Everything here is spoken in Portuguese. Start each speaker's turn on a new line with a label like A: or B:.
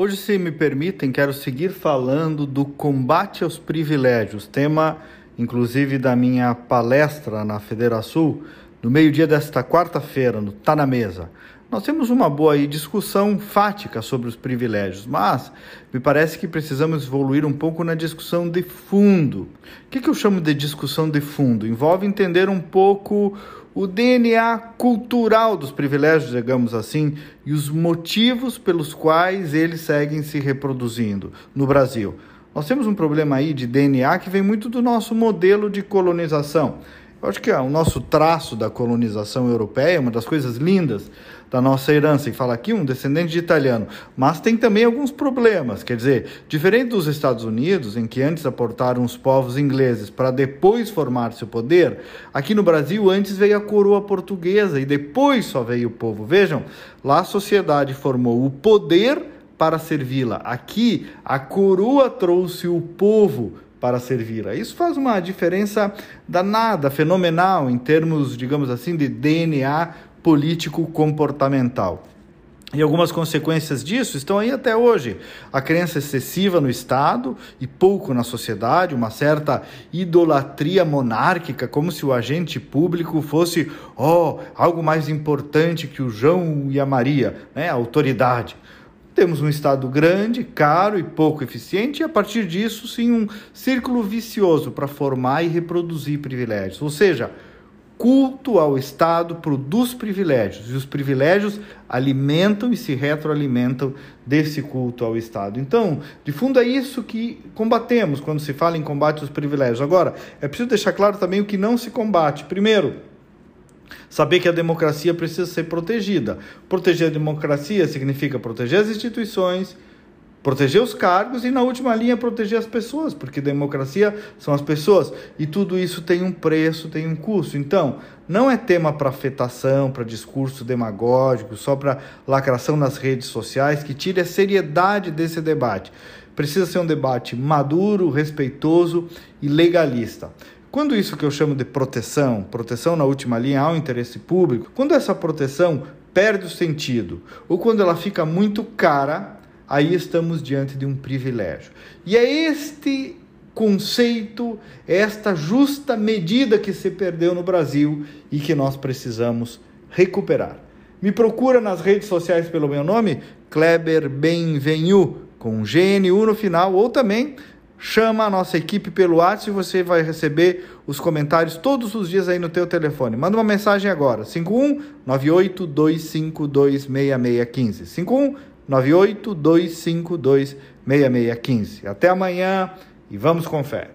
A: Hoje, se me permitem, quero seguir falando do combate aos privilégios, tema inclusive da minha palestra na Federação, no meio-dia desta quarta-feira, no Tá na Mesa. Nós temos uma boa discussão fática sobre os privilégios, mas me parece que precisamos evoluir um pouco na discussão de fundo. O que, que eu chamo de discussão de fundo? Envolve entender um pouco o DNA cultural dos privilégios, digamos assim, e os motivos pelos quais eles seguem se reproduzindo no Brasil. Nós temos um problema aí de DNA que vem muito do nosso modelo de colonização. Acho que é o nosso traço da colonização europeia, uma das coisas lindas da nossa herança, e fala aqui um descendente de italiano, mas tem também alguns problemas, quer dizer, diferente dos Estados Unidos, em que antes aportaram os povos ingleses para depois formar seu poder, aqui no Brasil antes veio a coroa portuguesa e depois só veio o povo. Vejam, lá a sociedade formou o poder para servi-la. Aqui a coroa trouxe o povo para servi-la. Isso faz uma diferença danada, fenomenal em termos, digamos assim, de DNA político-comportamental. E algumas consequências disso estão aí até hoje. A crença excessiva no Estado e pouco na sociedade, uma certa idolatria monárquica, como se o agente público fosse oh, algo mais importante que o João e a Maria, né? a autoridade. Temos um Estado grande, caro e pouco eficiente, e a partir disso, sim, um círculo vicioso para formar e reproduzir privilégios. Ou seja, culto ao Estado produz privilégios, e os privilégios alimentam e se retroalimentam desse culto ao Estado. Então, de fundo, é isso que combatemos quando se fala em combate aos privilégios. Agora, é preciso deixar claro também o que não se combate. Primeiro, Saber que a democracia precisa ser protegida. Proteger a democracia significa proteger as instituições, proteger os cargos e, na última linha, proteger as pessoas, porque democracia são as pessoas. E tudo isso tem um preço, tem um custo. Então, não é tema para afetação, para discurso demagógico, só para lacração nas redes sociais, que tire a seriedade desse debate. Precisa ser um debate maduro, respeitoso e legalista. Quando isso que eu chamo de proteção, proteção na última linha ao interesse público, quando essa proteção perde o sentido ou quando ela fica muito cara, aí estamos diante de um privilégio. E é este conceito, esta justa medida que se perdeu no Brasil e que nós precisamos recuperar. Me procura nas redes sociais pelo meu nome, Kleber Benvenu, com GNU no final, ou também chama a nossa equipe pelo WhatsApp e você vai receber os comentários todos os dias aí no teu telefone. Manda uma mensagem agora, 51 98 252 6615. 51 98 252 6615. Até amanhã e vamos com fé.